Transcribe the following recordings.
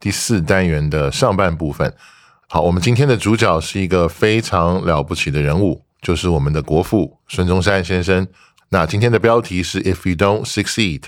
第四单元的上半部分。好，我们今天的主角是一个非常了不起的人物，就是我们的国父孙中山先生。那今天的标题是 If you don't succeed，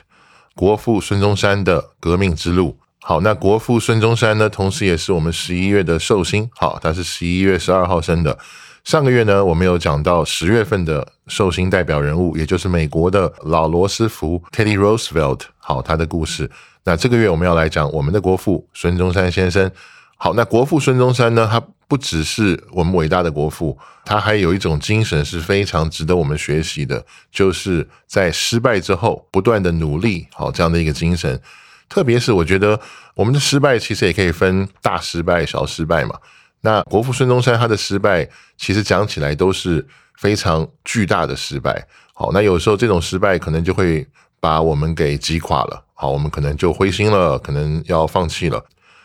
国父孙中山的革命之路。好，那国父孙中山呢，同时也是我们十一月的寿星。好，他是十一月十二号生的。上个月呢，我们有讲到十月份的寿星代表人物，也就是美国的老罗斯福 （Teddy Roosevelt）。好，他的故事。那这个月我们要来讲我们的国父孙中山先生。好，那国父孙中山呢，他不只是我们伟大的国父，他还有一种精神是非常值得我们学习的，就是在失败之后不断的努力。好，这样的一个精神。特别是我觉得我们的失败其实也可以分大失败、小失败嘛。那国父孙中山他的失败其实讲起来都是非常巨大的失败。好，那有时候这种失败可能就会把我们给击垮了。好，我们可能就灰心了，可能要放弃了。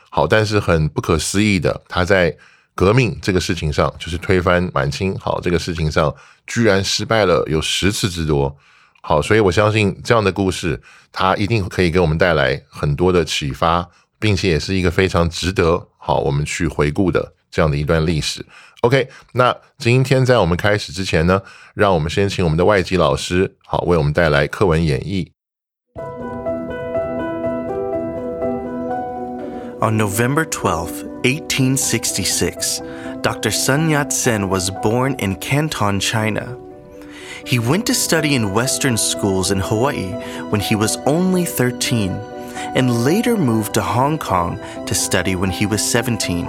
好，但是很不可思议的，他在革命这个事情上，就是推翻满清好这个事情上，居然失败了有十次之多。好，所以我相信这样的故事，它一定可以给我们带来很多的启发，并且也是一个非常值得好我们去回顾的这样的一段历史。OK，那今天在我们开始之前呢，让我们先请我们的外籍老师好为我们带来课文演绎。On November 12, 1866, Dr. Sun Yat sen was born in Canton, China. He went to study in Western schools in Hawaii when he was only 13 and later moved to Hong Kong to study when he was 17.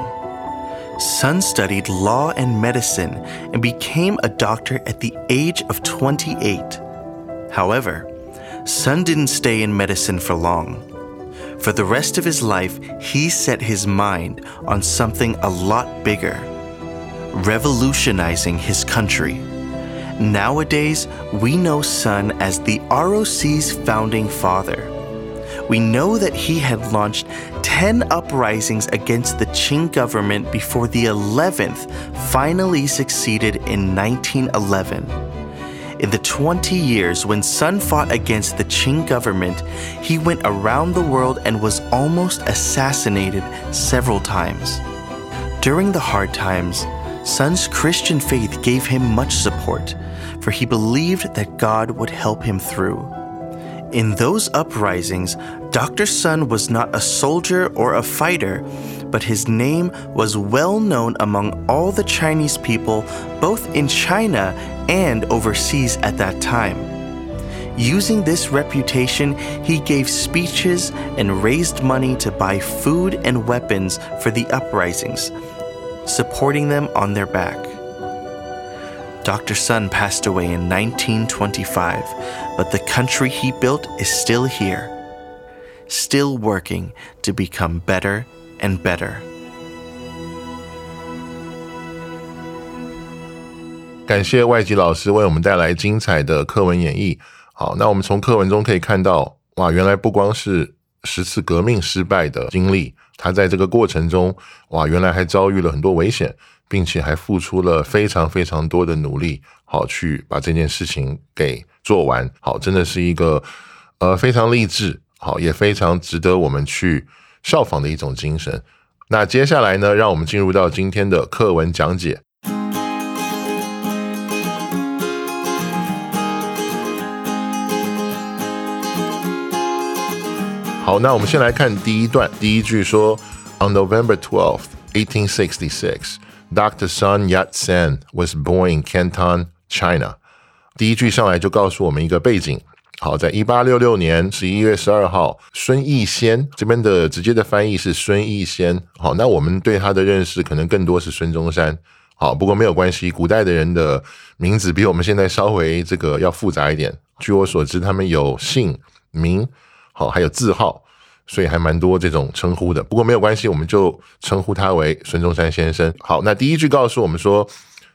Sun studied law and medicine and became a doctor at the age of 28. However, Sun didn't stay in medicine for long. For the rest of his life, he set his mind on something a lot bigger revolutionizing his country. Nowadays, we know Sun as the ROC's founding father. We know that he had launched 10 uprisings against the Qing government before the 11th finally succeeded in 1911. In the 20 years when Sun fought against the Qing government, he went around the world and was almost assassinated several times. During the hard times, Sun's Christian faith gave him much support for he believed that God would help him through. In those uprisings, Dr. Sun was not a soldier or a fighter, but his name was well known among all the Chinese people, both in China and overseas at that time. Using this reputation, he gave speeches and raised money to buy food and weapons for the uprisings, supporting them on their back. Dr. Sun passed away in 1925, but the country he built is still here, still working to become better and better. 感谢外籍老师为我们带来精彩的课文演绎。好，那我们从课文中可以看到，哇，原来不光是十次革命失败的经历，他在这个过程中，哇，原来还遭遇了很多危险。并且还付出了非常非常多的努力，好去把这件事情给做完。好，真的是一个呃非常励志，好也非常值得我们去效仿的一种精神。那接下来呢，让我们进入到今天的课文讲解。好，那我们先来看第一段，第一句说：“On November twelfth, eighteen sixty-six。” Doctor Sun Yat-sen was born in Canton, China。第一句上来就告诉我们一个背景。好，在一八六六年十一月十二号，孙逸仙这边的直接的翻译是孙逸仙。好，那我们对他的认识可能更多是孙中山。好，不过没有关系，古代的人的名字比我们现在稍微这个要复杂一点。据我所知，他们有姓名，好，还有字号，所以还蛮多这种称呼的。不过没有关系，我们就称呼他为孙中山先生。好，那第一句告诉我们说，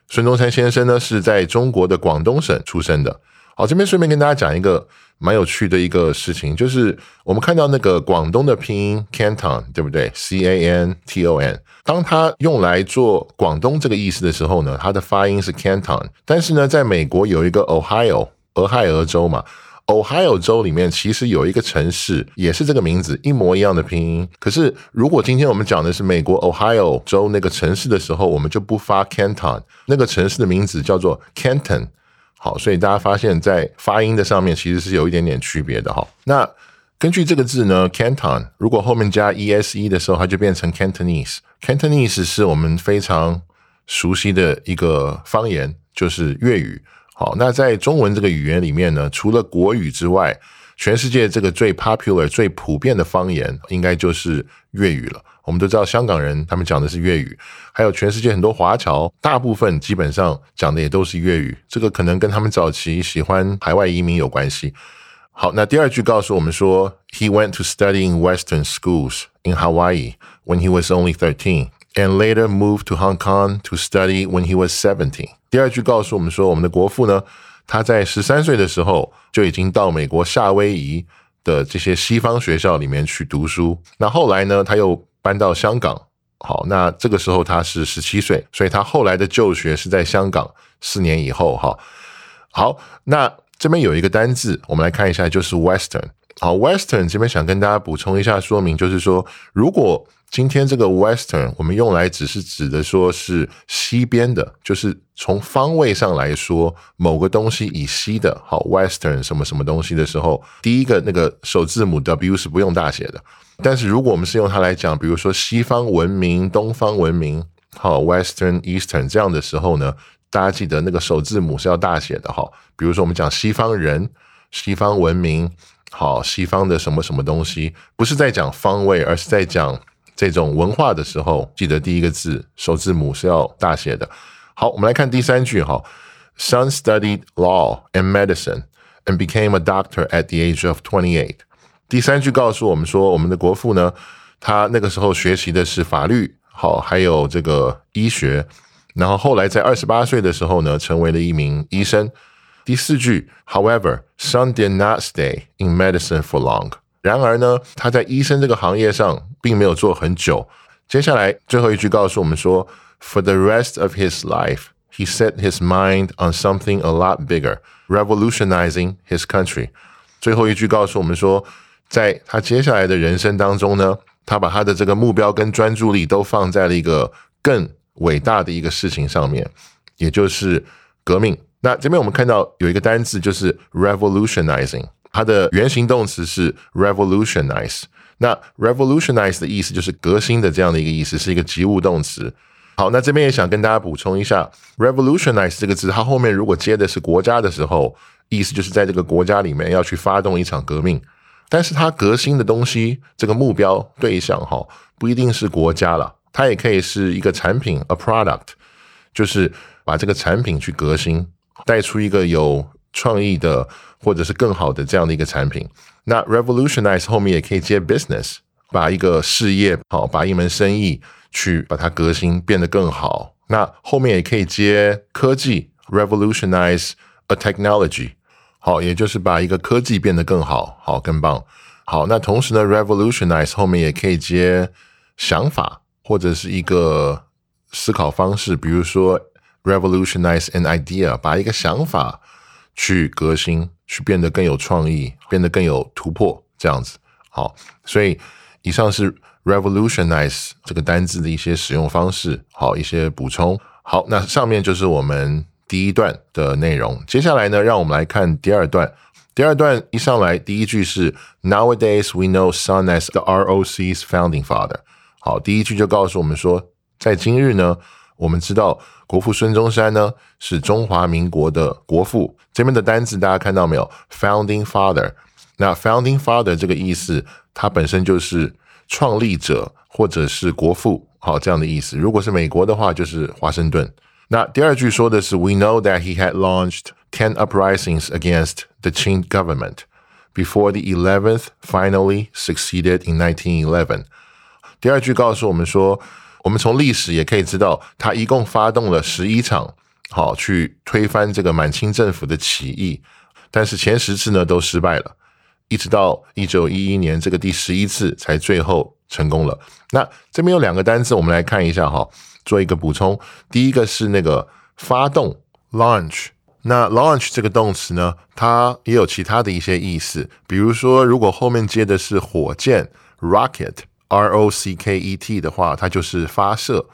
孙中山先生呢是在中国的广东省出生的。好，这边顺便跟大家讲一个蛮有趣的一个事情，就是我们看到那个广东的拼音 Canton，对不对？C A N T O N。当它用来做广东这个意思的时候呢，它的发音是 Canton。但是呢，在美国有一个 Ohio，俄亥俄州嘛，Ohio 州里面其实有一个城市也是这个名字，一模一样的拼音。可是如果今天我们讲的是美国 Ohio 州那个城市的时候，我们就不发 Canton，那个城市的名字叫做 Canton。好，所以大家发现，在发音的上面其实是有一点点区别的哈。那根据这个字呢，Canton，如果后面加 e s e 的时候，它就变成 Cantonese。Cantonese 是我们非常熟悉的一个方言，就是粤语。好，那在中文这个语言里面呢，除了国语之外，全世界这个最 popular、最普遍的方言，应该就是粤语了。我们都知道，香港人他们讲的是粤语，还有全世界很多华侨，大部分基本上讲的也都是粤语。这个可能跟他们早期喜欢海外移民有关系。好，那第二句告诉我们说，He went to study in Western schools in Hawaii when he was only thirteen, and later moved to Hong Kong to study when he was seventeen。第二句告诉我们说，我们的国父呢，他在十三岁的时候就已经到美国夏威夷的这些西方学校里面去读书。那后来呢，他又搬到香港，好，那这个时候他是十七岁，所以他后来的就学是在香港四年以后，哈，好，那这边有一个单字，我们来看一下，就是 Western，好，Western 这边想跟大家补充一下说明，就是说，如果今天这个 Western 我们用来只是指的说是西边的，就是从方位上来说，某个东西以西的，好，Western 什么什么东西的时候，第一个那个首字母 W 是不用大写的。但是如果我们是用它来讲，比如说西方文明、东方文明，好，Western、Eastern 这样的时候呢，大家记得那个首字母是要大写的哈。比如说我们讲西方人、西方文明，好，西方的什么什么东西，不是在讲方位，而是在讲这种文化的时候，记得第一个字首字母是要大写的。好，我们来看第三句哈，Son studied law and medicine and became a doctor at the age of twenty-eight。第三句告诉我们说，我们的国父呢，他那个时候学习的是法律，好，还有这个医学，然后后来在二十八岁的时候呢，成为了一名医生。第四句，However, Sun did not stay in medicine for long。然而呢，他在医生这个行业上并没有做很久。接下来最后一句告诉我们说，For the rest of his life, he set his mind on something a lot bigger, revolutionizing his country。最后一句告诉我们说。在他接下来的人生当中呢，他把他的这个目标跟专注力都放在了一个更伟大的一个事情上面，也就是革命。 那这边我们看到有一个单字就是 revolutionizing，它的原形动词是 revolutionize。那 revolutionize 的意思就是革新的这样的一个意思，是一个及物动词。好，那这边也想跟大家补充一下，revolutionize 这个字，它后面如果接的是国家的时候，意思就是在这个国家里面要去发动一场革命。但是它革新的东西，这个目标对象哈，不一定是国家了，它也可以是一个产品，a product，就是把这个产品去革新，带出一个有创意的或者是更好的这样的一个产品。那 revolutionize 后面也可以接 business，把一个事业好，把一门生意去把它革新，变得更好。那后面也可以接科技，revolutionize a technology。好，也就是把一个科技变得更好，好更棒。好，那同时呢，revolutionize 后面也可以接想法或者是一个思考方式，比如说 revolutionize an idea，把一个想法去革新，去变得更有创意，变得更有突破，这样子。好，所以以上是 revolutionize 这个单字的一些使用方式，好，一些补充。好，那上面就是我们。第一段的内容，接下来呢，让我们来看第二段。第二段一上来，第一句是 Nowadays we know Sun as the ROC's founding father。好，第一句就告诉我们说，在今日呢，我们知道国父孙中山呢是中华民国的国父。这边的单字大家看到没有？Founding Father。那 Founding Father 这个意思，它本身就是创立者或者是国父，好这样的意思。如果是美国的话，就是华盛顿。那第二句说的是，We know that he had launched ten uprisings against the Qing government before the eleventh finally succeeded in 1911。第二句告诉我们说， 我们从历史也可以知道，他一共发动了十一场，好去推翻这个满清政府的起义，但是前十次呢都失败了，一直到一九一一年这个第十一次才最后成功了。那这边有两个单词，我们来看一下哈，做一个补充。第一个是那个发动 （launch），那 launch 这个动词呢，它也有其他的一些意思，比如说如果后面接的是火箭 （rocket）。R O C K E T 的话，它就是发射。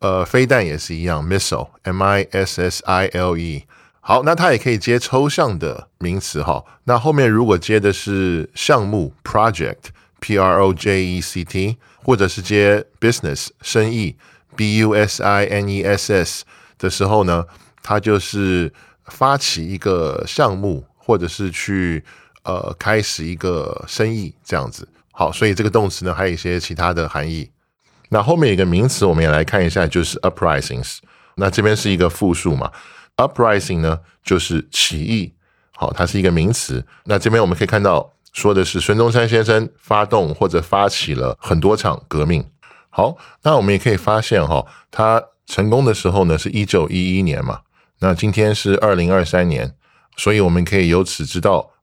呃，飞弹也是一样，missile，M I S S I L E。好，那它也可以接抽象的名词哈。那后面如果接的是项目 project，P R O J E C T，或者是接 business 生意 B U S I N E S S 的时候呢，它就是发起一个项目，或者是去呃开始一个生意这样子。好，所以这个动词呢，还有一些其他的含义。那后面一个名词，我们也来看一下，就是 uprisings。那这边是一个复数嘛？uprising 呢，就是起义。好，它是一个名词。那这边我们可以看到，说的是孙中山先生发动或者发起了很多场革命。好，那我们也可以发现哈，他成功的时候呢，是一九一一年嘛。那今天是二零二三年。所以我们可以由此知道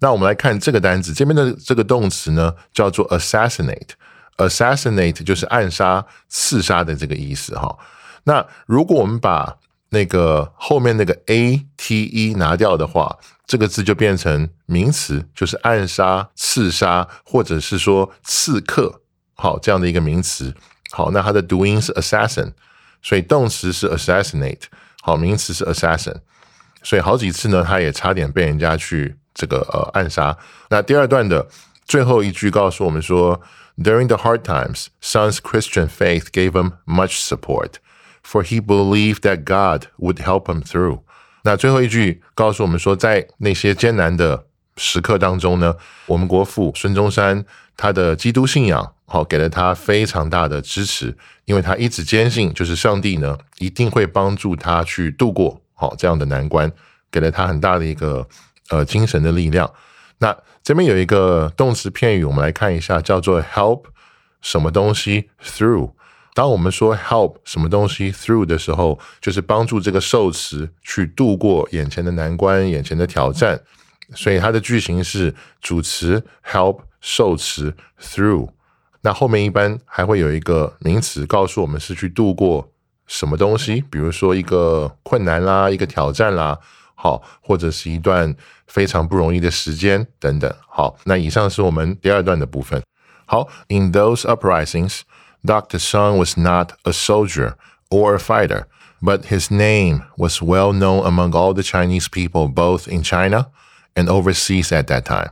那我们来看这个单词，这边的这个动词呢叫做 assassinate。assassinate 就是暗杀、刺杀的这个意思哈。那如果我们把那个后面那个 a t e 拿掉的话，这个字就变成名词，就是暗杀、刺杀，或者是说刺客，好这样的一个名词。好，那它的读音是 assassin，所以动词是 assassinate，好，名词是 assassin。所以好几次呢，他也差点被人家去这个呃暗杀。那第二段的最后一句告诉我们说，During the hard times, Son's Christian faith gave him much support, for he believed that God would help him through。那最后一句告诉我们说，在那些艰难的时刻当中呢，我们国父孙中山他的基督信仰好给了他非常大的支持，因为他一直坚信，就是上帝呢一定会帮助他去度过。好，这样的难关给了他很大的一个呃精神的力量。那这边有一个动词片语，我们来看一下，叫做 help 什么东西 through。当我们说 help 什么东西 through 的时候，就是帮助这个受词去度过眼前的难关、眼前的挑战。所以它的句型是主词 help 受词 through。那后面一般还会有一个名词，告诉我们是去度过。什么东西？比如说一个困难啦，一个挑战啦，好，或者是一段非常不容易的时间等等。好，那以上是我们第二段的部分。好，In those uprisings, Dr. Song was not a soldier or a fighter, but his name was well known among all the Chinese people, both in China and overseas at that time.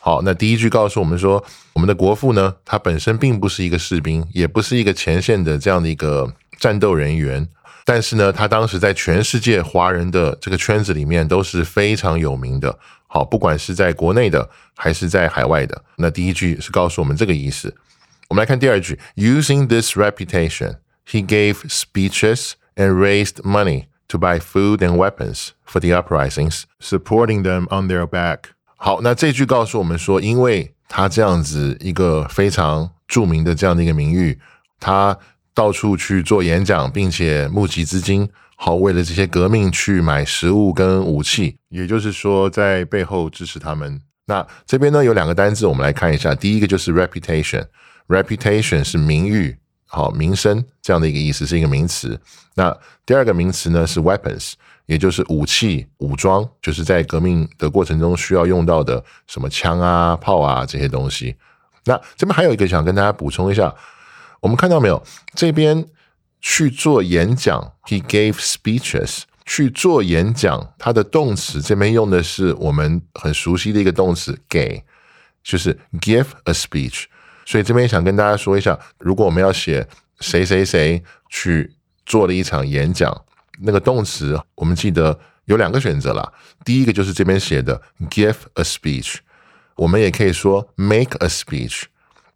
好，那第一句告诉我们说，我们的国父呢，他本身并不是一个士兵，也不是一个前线的这样的一个。战斗人员， 但是呢，他当时在全世界华人的这个圈子里面都是非常有名的。好，不管是在国内的还是在海外的。那第一句是告诉我们这个意思。我们来看第二句：Using this reputation, he gave speeches and raised money to buy food and weapons for the uprisings, supporting them on their back。好，那这句告诉我们说，因为他这样子一个非常着名的这样的一个名誉，他。 到处去做演讲，并且募集资金，好为了这些革命去买食物跟武器，也就是说在背后支持他们。那这边呢有两个单字，我们来看一下。第一个就是 reputation，reputation 是名誉好名声这样的一个意思，是一个名词。那第二个名词呢是 weapons，也就是武器、武装，就是在革命的过程中需要用到的什么枪啊、炮啊这些东西。那这边还有一个想跟大家补充一下，我们看到没有？这边去做演讲，he gave speeches。去做演讲，它的动词这边用的是我们很熟悉的一个动词给，就是 give a speech。所以这边想跟大家说一下，如果我们要写谁谁谁去做了一场演讲，那个动词我们记得有两个选择啦。第一个就是这边写的 give a speech，我们也可以说 make a speech，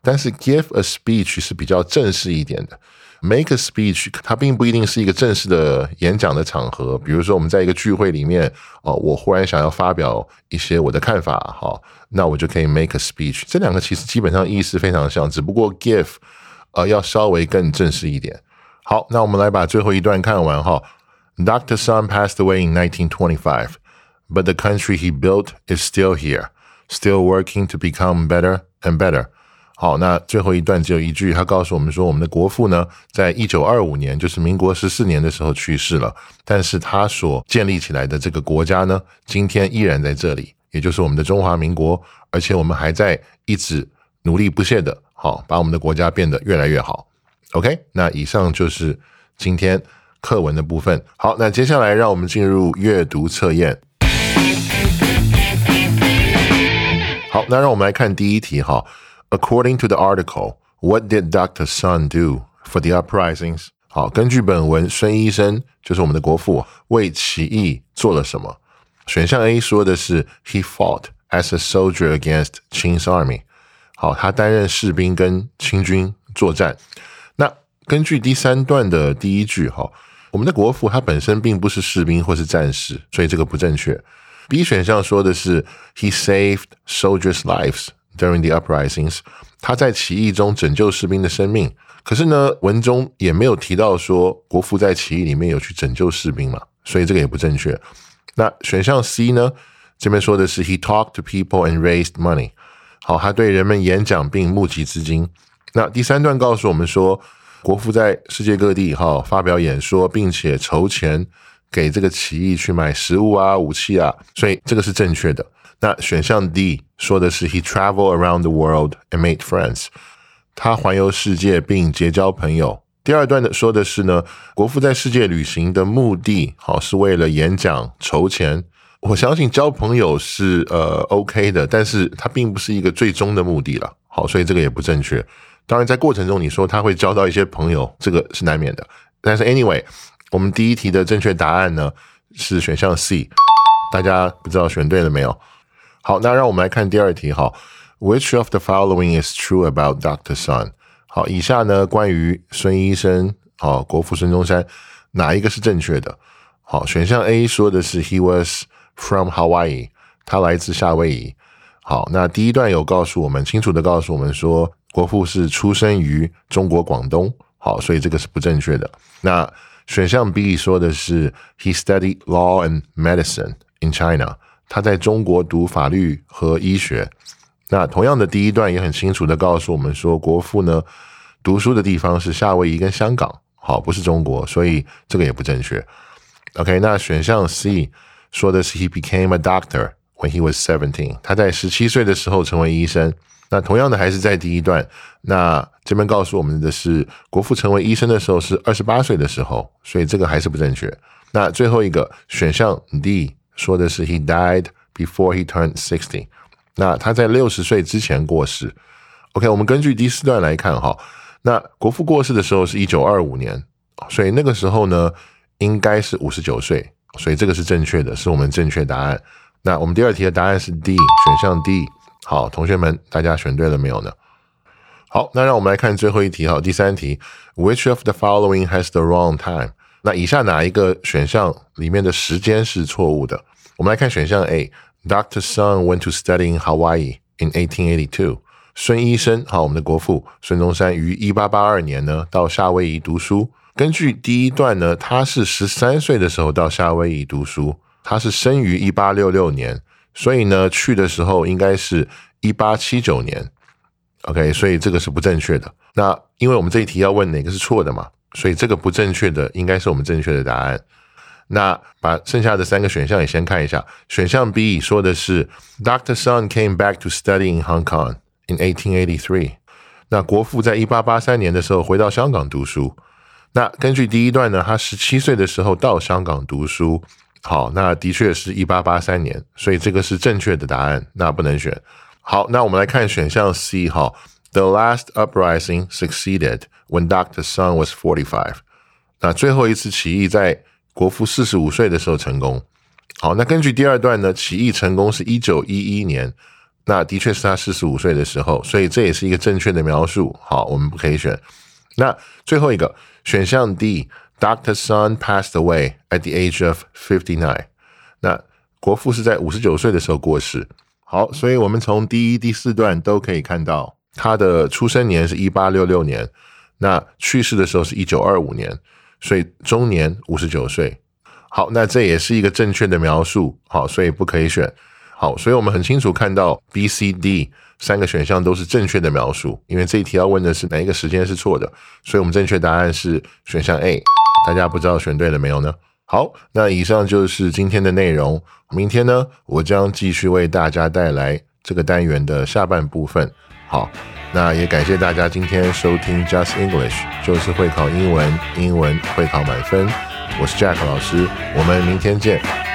但是 give a speech 是比较正式一点的。Make a speech，它并不一定是一个正式的演讲的场合。比如说，我们在一个聚会里面，哦，我忽然想要发表一些我的看法，哈，那我就可以 make a speech。这两个其实基本上意思非常像，只不过 give，呃，要稍微更正式一点。好，那我们来把最后一段看完哈。Dr. Sun passed away in 1925, but the country he built is still here, still working to become better and better. 好，那最后一段只有一句，他告诉我们说，我们的国父呢，在一九二五年，就是民国十四年的时候去世了，但是他所建立起来的这个国家呢，今天依然在这里，也就是我们的中华民国，而且我们还在一直努力不懈的，好，把我们的国家变得越来越好。OK，那以上就是今天课文的部分。好，那接下来让我们进入阅读测验。好，那让我们来看第一题哈。According to the article, what did Dr. Sun do for the uprisings? 好，根据本文，孙医生就是我们的国父，为起义做了什么？选项 A 说的是 He fought as a soldier against Qing's army。好，他担任士兵跟清军作战。那根据第三段的第一句，哈，我们的国父他本身并不是士兵或是战士，所以这个不正确。B 选项说的是 He saved soldiers' lives。 During the uprisings，他在起义中拯救士兵的生命。可是呢，文中也没有提到说国父在起义里面有去拯救士兵嘛，所以这个也不正确。那选项 C 呢？这边说的是 He talked to people and raised money。好，他对人们演讲并募集资金。那第三段告诉我们说，国父在世界各地哈发表演说，并且筹钱给这个起义去买食物啊、武器啊，所以这个是正确的。那选项 D 说的是 He traveled around the world and made friends，他环游世界并结交朋友。第二段的说的是呢，国父在世界旅行的目的，好是为了演讲筹钱。我相信交朋友是呃 OK 的，但是它并不是一个最终的目的了。好，所以这个也不正确。当然，在过程中你说他会交到一些朋友，这个是难免的。但是 anyway，我们第一题的正确答案呢是选项 C，大家不知道选对了没有？好，那让我们来看第二题哈。Which of the following is true about Doctor Sun？好，以下呢关于孙医生，好，国父孙中山，哪一个是正确的？好，选项 A 说的是 He was from Hawaii，他来自夏威夷。好，那第一段有告诉我们，清楚的告诉我们说，国父是出生于中国广东。好，所以这个是不正确的。那选项 B 说的是 He studied law and medicine in China。他在中国读法律和医学，那同样的第一段也很清楚的告诉我们说，国父呢读书的地方是夏威夷跟香港，好，不是中国，所以这个也不正确。OK，那选项 C 说的是 He became a doctor when he was seventeen，他在十七岁的时候成为医生。那同样的还是在第一段，那这边告诉我们的是，国父成为医生的时候是二十八岁的时候，所以这个还是不正确。那最后一个选项 D。说的是 he died before he turned sixty，那他在六十岁之前过世。OK，我们根据第四段来看哈，那国父过世的时候是一九二五年，所以那个时候呢应该是五十九岁，所以这个是正确的，是我们正确答案。那我们第二题的答案是 D，选项 D。好，同学们，大家选对了没有呢？好，那让我们来看最后一题哈，第三题，Which of the following has the wrong time？那以下哪一个选项里面的时间是错误的？我们来看选项 A，Dr. Sun went to study in Hawaii in 1882。孙医生，好，我们的国父孙中山于一八八二年呢到夏威夷读书。根据第一段呢，他是十三岁的时候到夏威夷读书，他是生于一八六六年，所以呢去的时候应该是一八七九年。OK，所以这个是不正确的。那因为我们这一题要问哪个是错的嘛，所以这个不正确的应该是我们正确的答案。那把剩下的三个选项也先看一下。选项 B 说的是 Dr. Sun came back to study in Hong Kong in 1883。那国父在一八八三年的时候回到香港读书。那根据第一段呢，他十七岁的时候到香港读书。好，那的确是一八八三年，所以这个是正确的答案，那不能选。好，那我们来看选项 C 哈，The last uprising succeeded when Doctor Sun was forty-five。那最后一次起义在国父四十五岁的时候成功。好，那根据第二段呢，起义成功是一九一一年，那的确是他四十五岁的时候，所以这也是一个正确的描述。好，我们不可以选。那最后一个选项 D Doctor Sun passed away at the age of fifty-nine。那国父是在五十九岁的时候过世。好，所以我们从第一、第四段都可以看到，他的出生年是一八六六年，那去世的时候是一九二五年，所以终年五十九岁。好，那这也是一个正确的描述。好，所以不可以选。好，所以我们很清楚看到 B、C、D 三个选项都是正确的描述，因为这一题要问的是哪一个时间是错的，所以我们正确答案是选项 A。大家不知道选对了没有呢？好，那以上就是今天的内容。明天呢，我将继续为大家带来这个单元的下半部分。好，那也感谢大家今天收听 Just English，就是会考英文，英文会考满分。我是 Jack 老师，我们明天见。